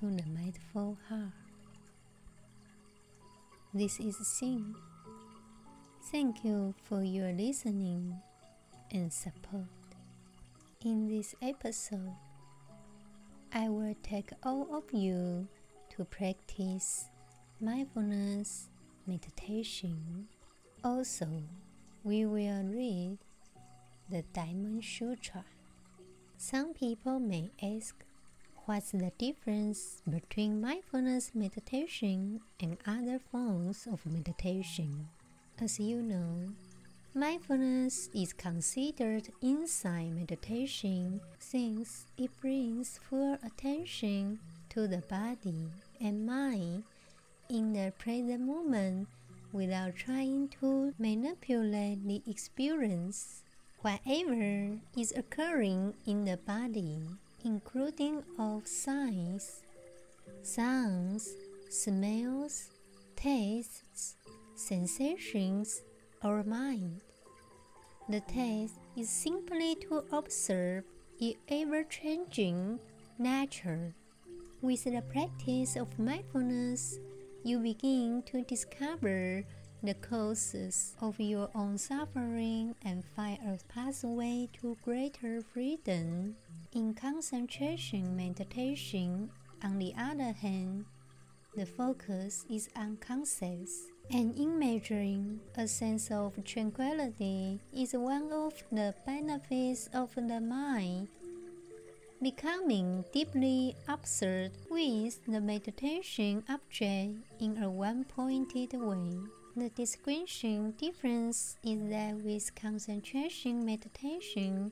to the mindful heart. This is Xin. Thank you for your listening and support. In this episode, I will take all of you to practice mindfulness meditation. Also, we will read the Diamond Sutra. Some people may ask, what's the difference between mindfulness meditation and other forms of meditation? As you know, mindfulness is considered insight meditation since it brings full attention to the body and mind in the present moment without trying to manipulate the experience. Whatever is occurring in the body, including of sights, sounds, smells, tastes, sensations, or mind. The task is simply to observe its ever changing nature. With the practice of mindfulness, you begin to discover the causes of your own suffering and find a pathway to greater freedom. In concentration meditation, on the other hand, the focus is on concepts, and in measuring a sense of tranquility is one of the benefits of the mind becoming deeply absorbed with the meditation object in a one-pointed way. The distinction difference is that with concentration meditation,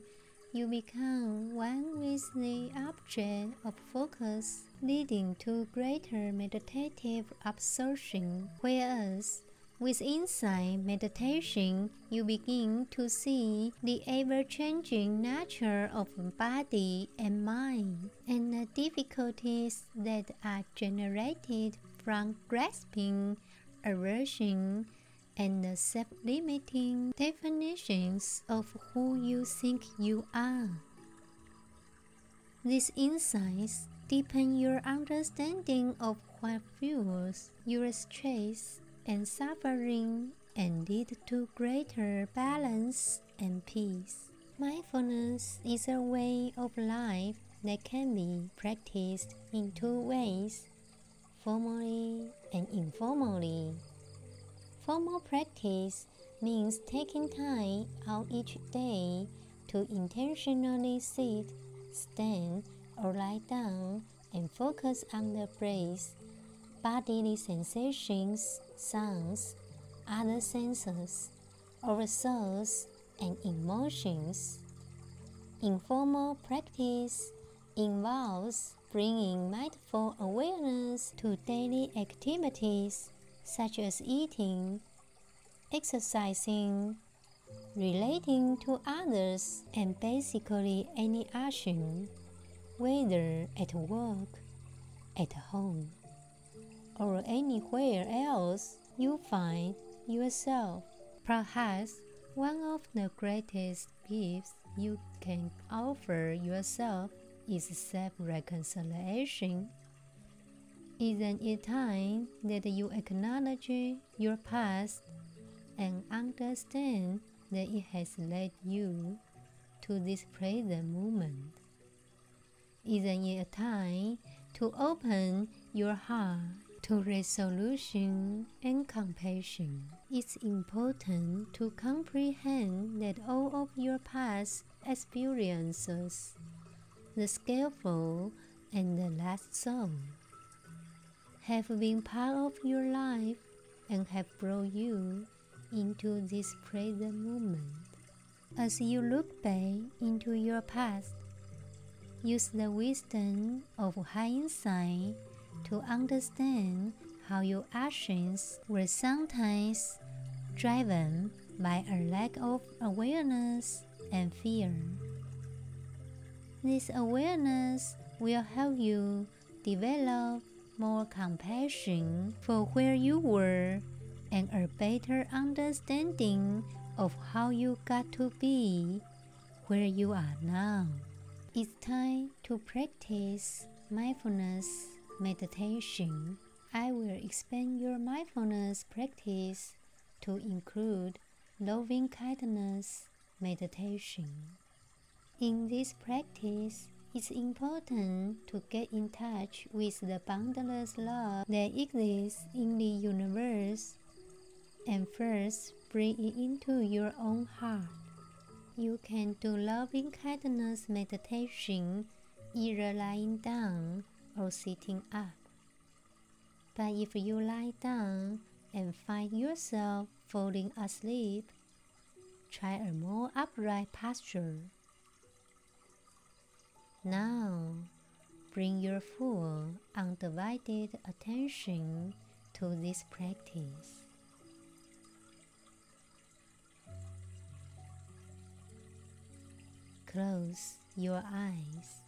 you become one with the object of focus, leading to greater meditative absorption, whereas with insight meditation, you begin to see the ever changing nature of body and mind and the difficulties that are generated from grasping, aversion, and the self limiting definitions of who you think you are. These insights deepen your understanding of what fuels your stress and suffering and lead to greater balance and peace. Mindfulness is a way of life that can be practiced in two ways formally and informally. Formal practice means taking time out each day to intentionally sit, stand, or lie down and focus on the breath bodily sensations, sounds, other senses, our thoughts and emotions. Informal practice involves bringing mindful awareness to daily activities such as eating, exercising, relating to others, and basically any action, whether at work, at home or anywhere else you find yourself. Perhaps one of the greatest gifts you can offer yourself is self reconciliation. Isn't it time that you acknowledge your past and understand that it has led you to this present moment? Isn't it time to open your heart to resolution and compassion. It's important to comprehend that all of your past experiences, the skillful and the last soul, have been part of your life and have brought you into this present moment. As you look back into your past, use the wisdom of hindsight to understand how your actions were sometimes driven by a lack of awareness and fear. This awareness will help you develop more compassion for where you were and a better understanding of how you got to be where you are now. It's time to practice mindfulness meditation, I will expand your mindfulness practice to include loving kindness meditation. In this practice, it's important to get in touch with the boundless love that exists in the universe and first bring it into your own heart. You can do loving kindness meditation either lying down or sitting up. But if you lie down and find yourself falling asleep, try a more upright posture. Now, bring your full, undivided attention to this practice. Close your eyes.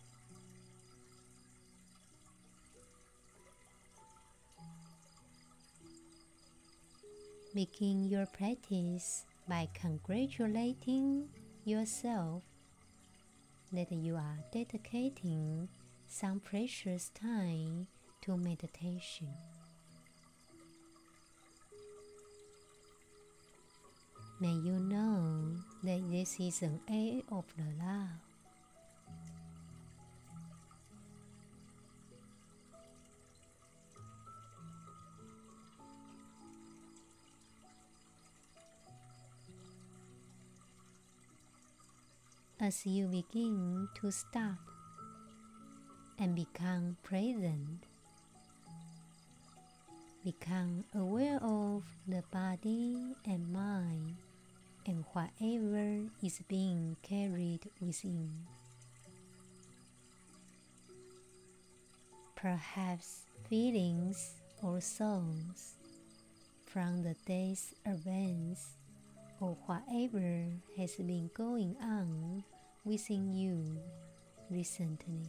Begin your practice by congratulating yourself that you are dedicating some precious time to meditation. May you know that this is an act of the love. As you begin to stop and become present, become aware of the body and mind and whatever is being carried within. Perhaps feelings or songs from the day's events or whatever has been going on within you recently.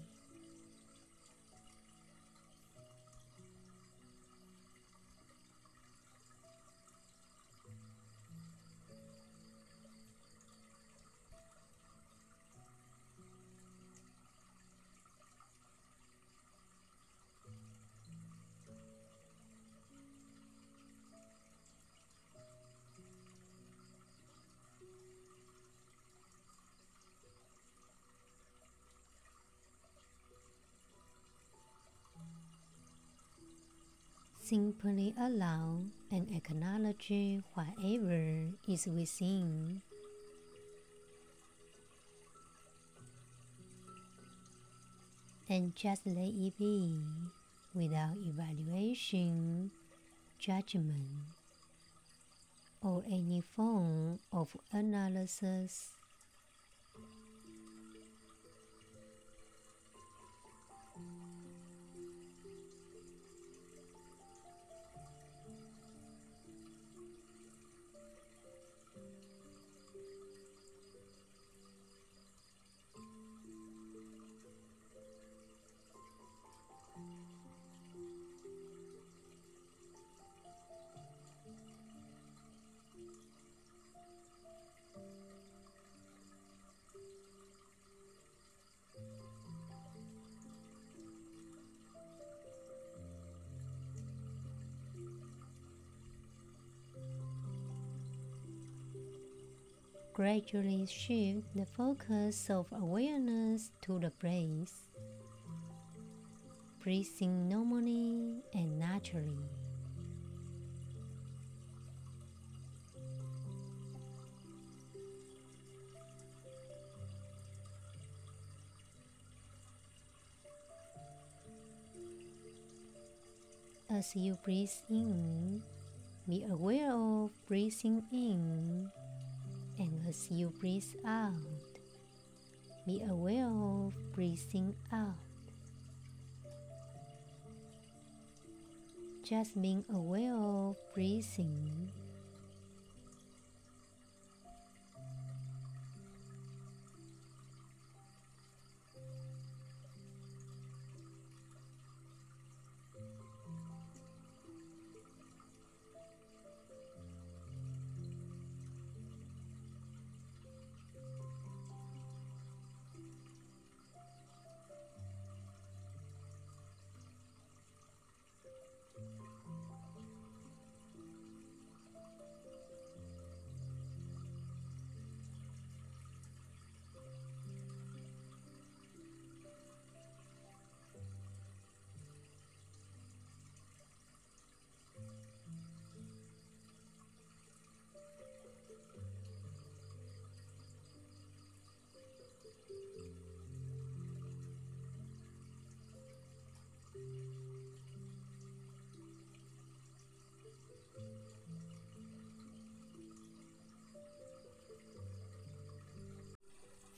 Simply allow and acknowledge whatever is within. And just let it be without evaluation, judgment, or any form of analysis. Gradually shift the focus of awareness to the breath, breathing normally and naturally. As you breathe in, be aware of breathing in and as you breathe out, be aware of breathing out. Just being aware of breathing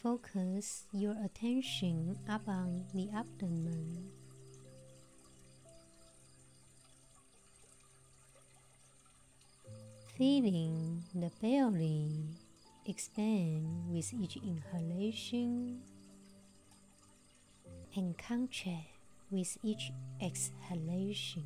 focus your attention upon the abdomen. Feeling the belly expand with each inhalation and contract with each exhalation.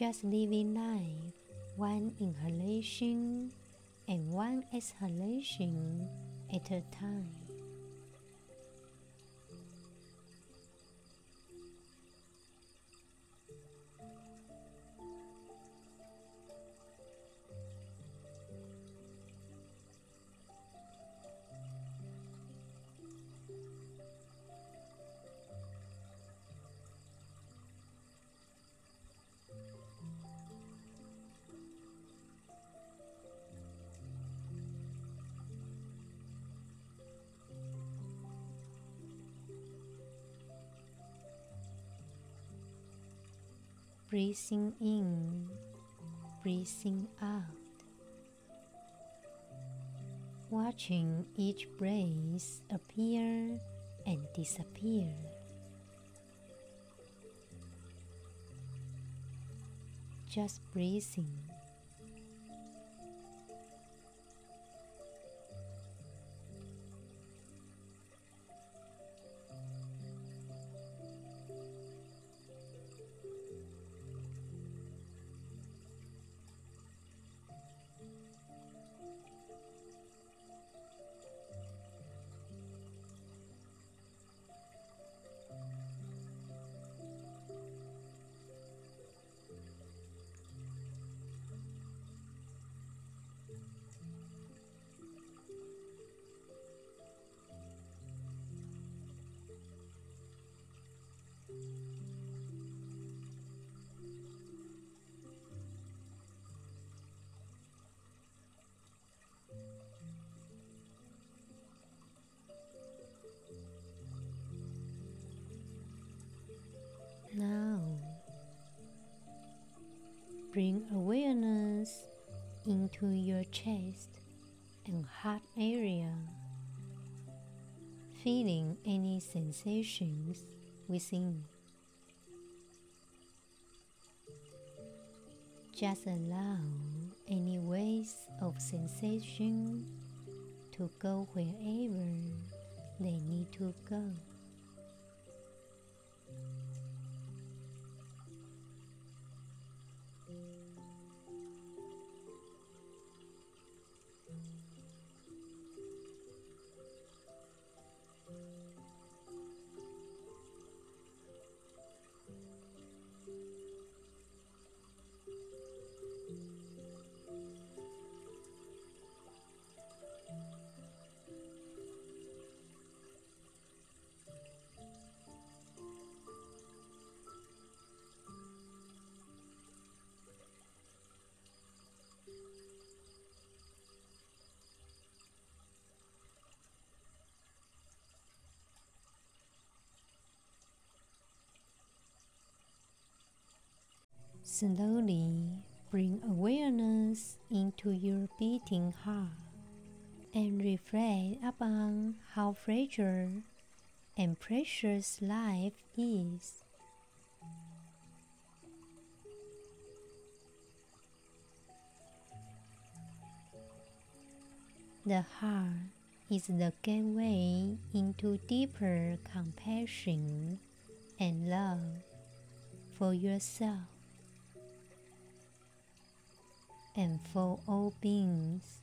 Just living life one inhalation and one exhalation at a time. Breathing in, breathing out. Watching each breath appear and disappear. Just breathing. Chest and heart area, feeling any sensations within. Just allow any waves of sensation to go wherever they need to go. Slowly bring awareness into your beating heart and reflect upon how fragile and precious life is. The heart is the gateway into deeper compassion and love for yourself and for all beings.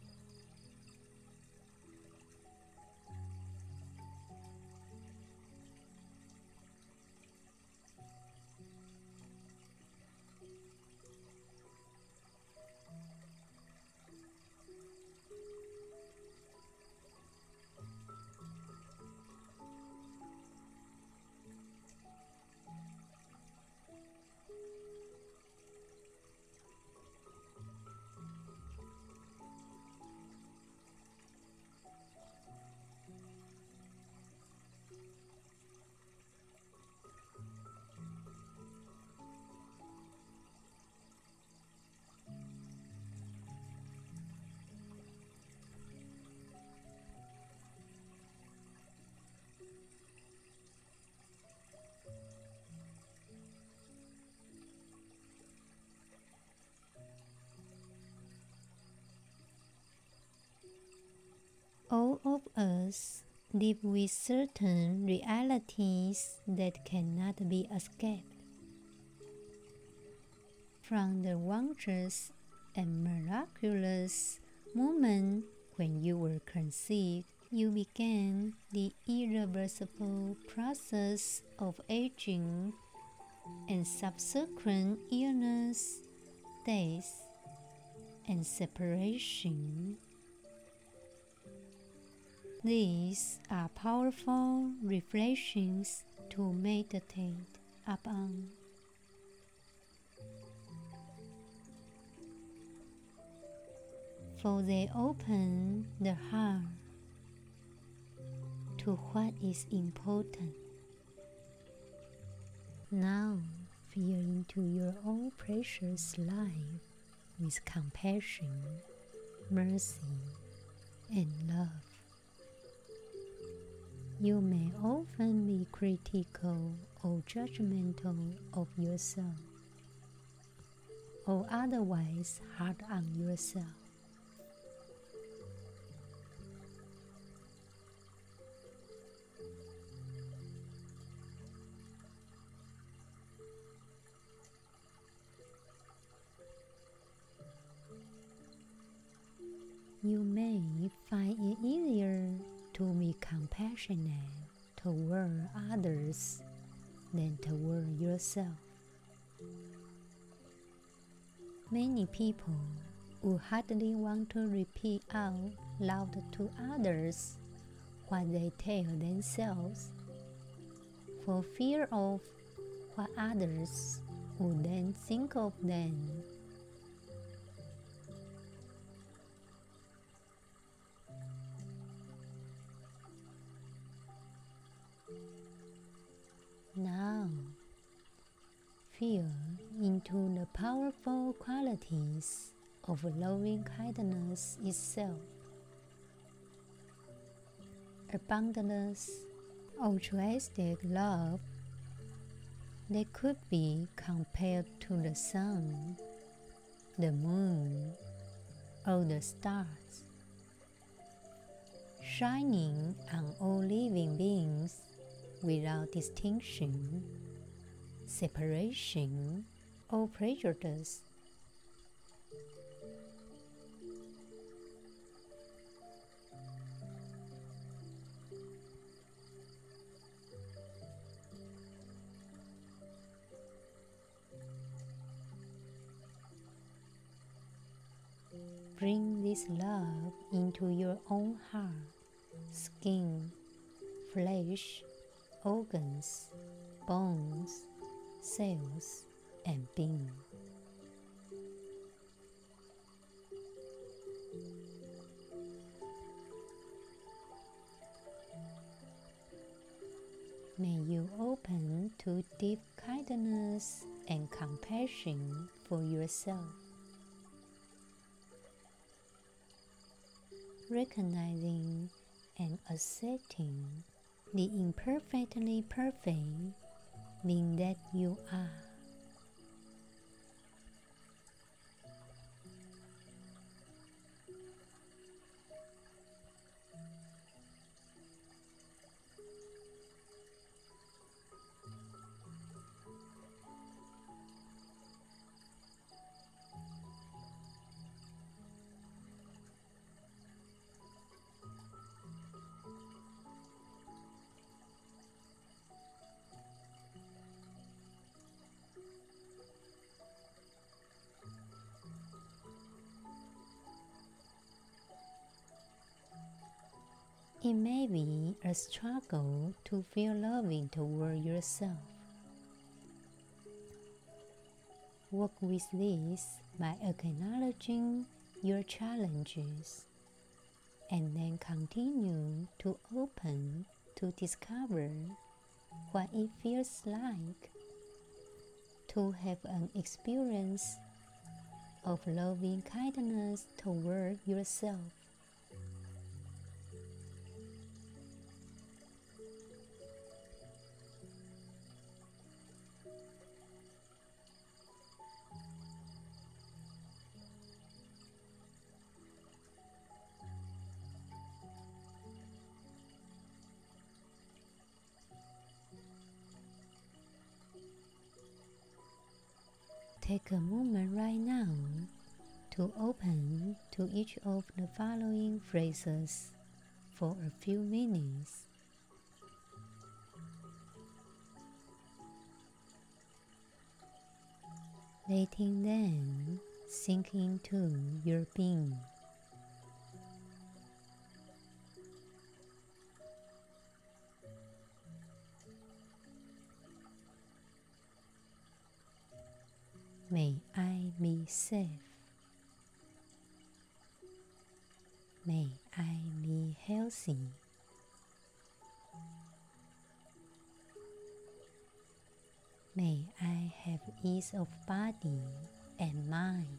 All of us live with certain realities that cannot be escaped. From the wondrous and miraculous moment when you were conceived, you began the irreversible process of aging and subsequent illness, death, and separation. These are powerful reflections to meditate upon. For they open the heart to what is important. Now, feel into your own precious life with compassion, mercy, and love. You may often be critical or judgmental of yourself, or otherwise hard on yourself. Compassionate toward others than toward yourself. Many people would hardly want to repeat out loud to others what they tell themselves for fear of what others would then think of them. Feel into the powerful qualities of loving kindness itself. A boundless, altruistic love that could be compared to the sun, the moon, or the stars, shining on all living beings without distinction, separation, or prejudice. Bring this love into your own heart, skin, flesh, organs, bones, cells, and being. May you open to deep kindness and compassion for yourself. Recognizing and accepting the imperfectly perfect being that you are. It may be a struggle to feel loving toward yourself. Work with this by acknowledging your challenges and then continue to open to discover what it feels like to have an experience of loving kindness toward yourself. Take a moment right now to open to each of the following phrases for a few minutes. Letting them sink into your being. May I be safe. May I be healthy. May I have ease of body and mind.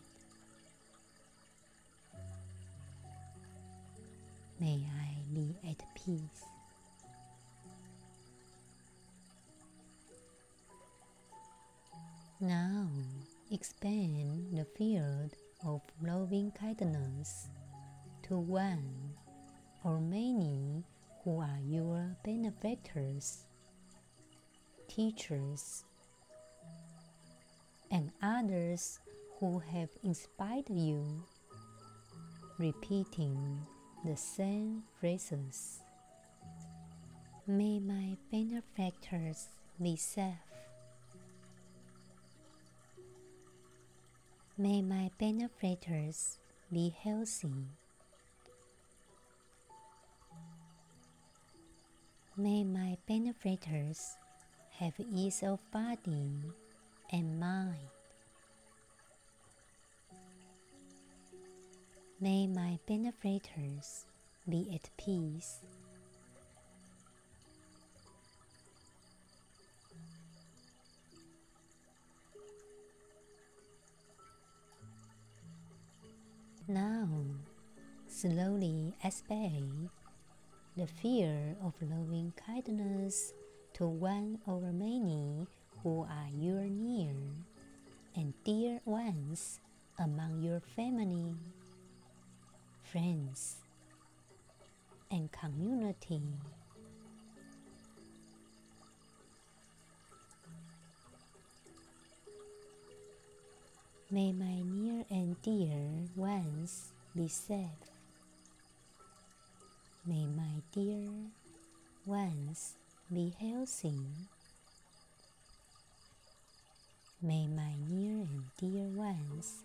May I be at peace. Now expand the field of loving kindness to one or many who are your benefactors, teachers, and others who have inspired you, repeating the same phrases. May my benefactors be safe. May my benefactors be healthy. May my benefactors have ease of body and mind. May my benefactors be at peace. Now, slowly expand the fear of loving kindness to one or many who are your near and dear ones among your family, friends, and community. May my near and dear ones be safe. May my dear ones be healthy. May my near and dear ones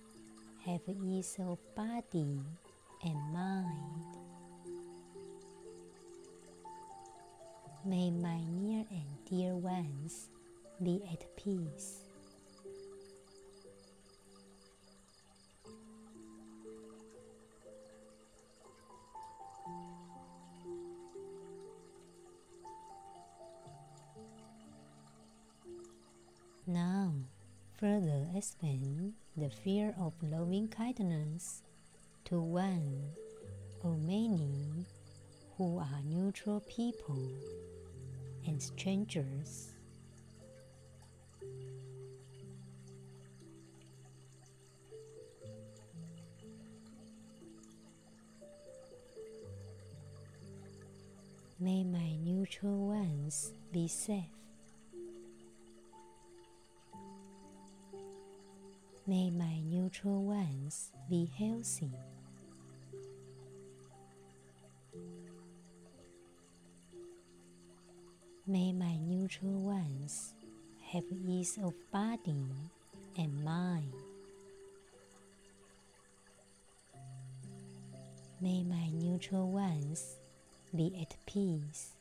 have ease of body and mind. May my near and dear ones be at peace. Further expand the fear of loving kindness to one or many who are neutral people and strangers. May my neutral ones be safe. May my neutral ones be healthy. May my neutral ones have ease of body and mind. May my neutral ones be at peace.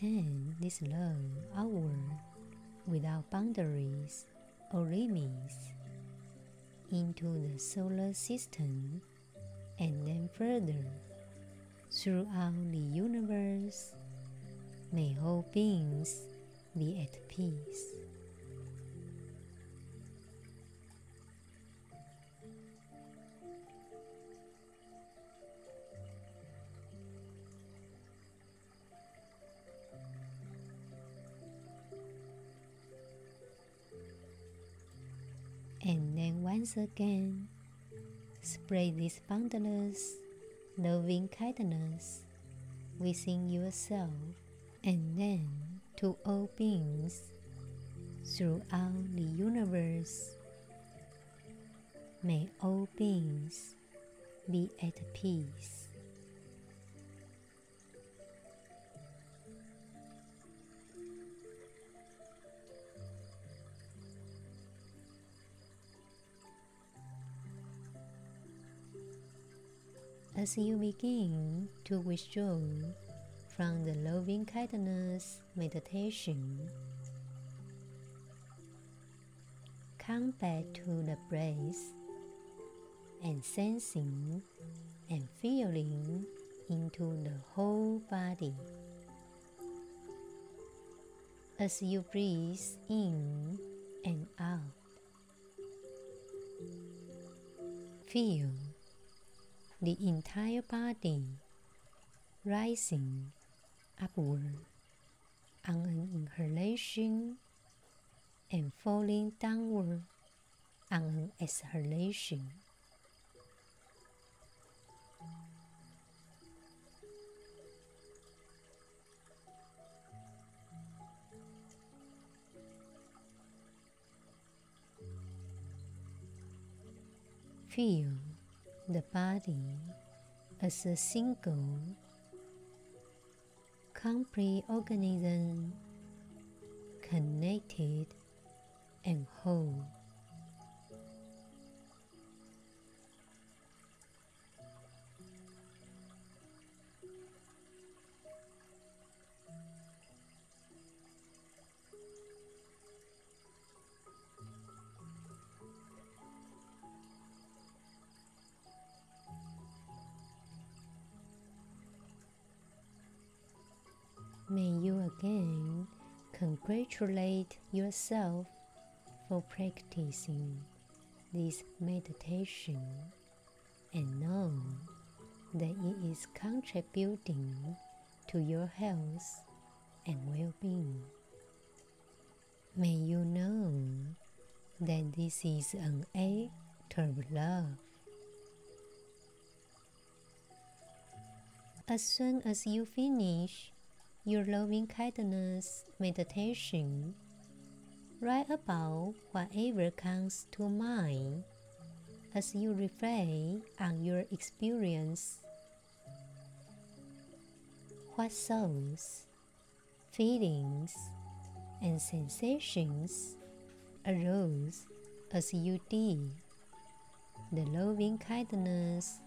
Extend this love outward without boundaries or limits into the solar system and then further throughout the universe. May all beings be at peace. Once again, spread this boundless, loving kindness within yourself and then to all beings throughout the universe. May all beings be at peace. As you begin to withdraw from the loving kindness meditation, come back to the breath and sensing and feeling into the whole body. As you breathe in and out, feel the entire body rising upward on an inhalation and falling downward on an exhalation. Feel the body as a single, complete organism connected and whole. May you again congratulate yourself for practicing this meditation and know that it is contributing to your health and well being. May you know that this is an act of love. As soon as you finish your loving kindness meditation. Write about whatever comes to mind as you reflect on your experience. What thoughts, feelings, and sensations arose as you did the loving kindness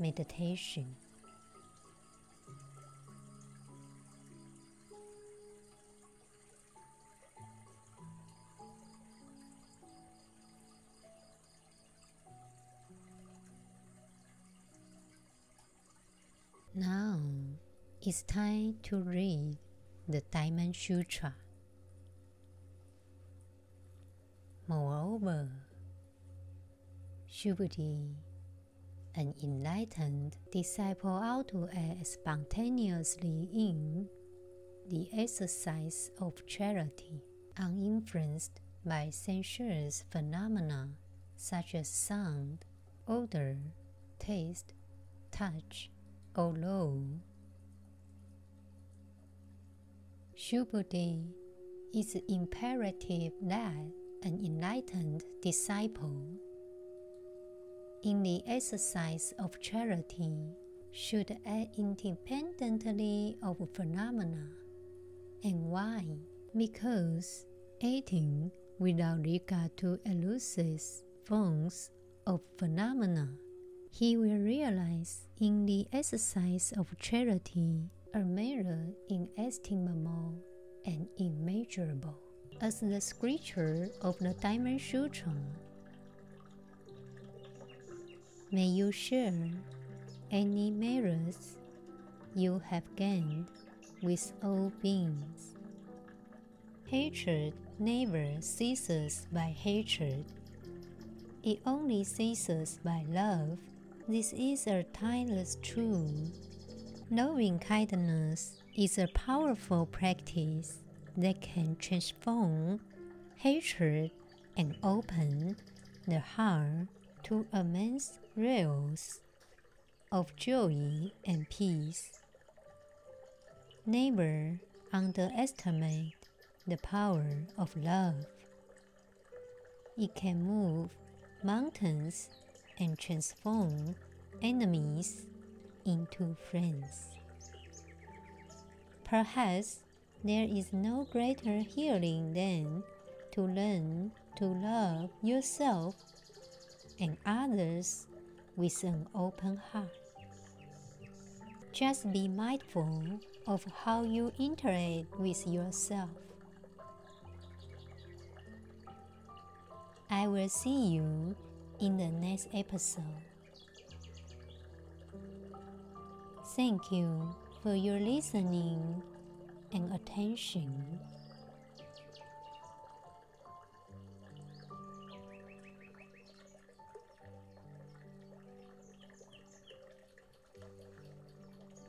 meditation? It's time to read the Diamond Sutra. Moreover, Subhuti, an enlightened disciple ought to act spontaneously in the exercise of charity, uninfluenced by sensuous phenomena such as sound, odor, taste, touch, although Subhuti is imperative that an enlightened disciple in the exercise of charity should act independently of phenomena. And why? Because acting without regard to elusive forms of phenomena he will realize in the exercise of charity a merit inestimable and immeasurable. As the scripture of the Diamond Sutra, may you share any merits you have gained with all beings. Hatred never ceases by hatred, it only ceases by love this is a timeless truth. Loving kindness is a powerful practice that can transform hatred and open the heart to immense realms of joy and peace. Never underestimate the power of love. It can move mountains and transform enemies into friends. Perhaps there is no greater healing than to learn to love yourself and others with an open heart. Just be mindful of how you interact with yourself. I will see you in the next episode. Thank you for your listening and attention.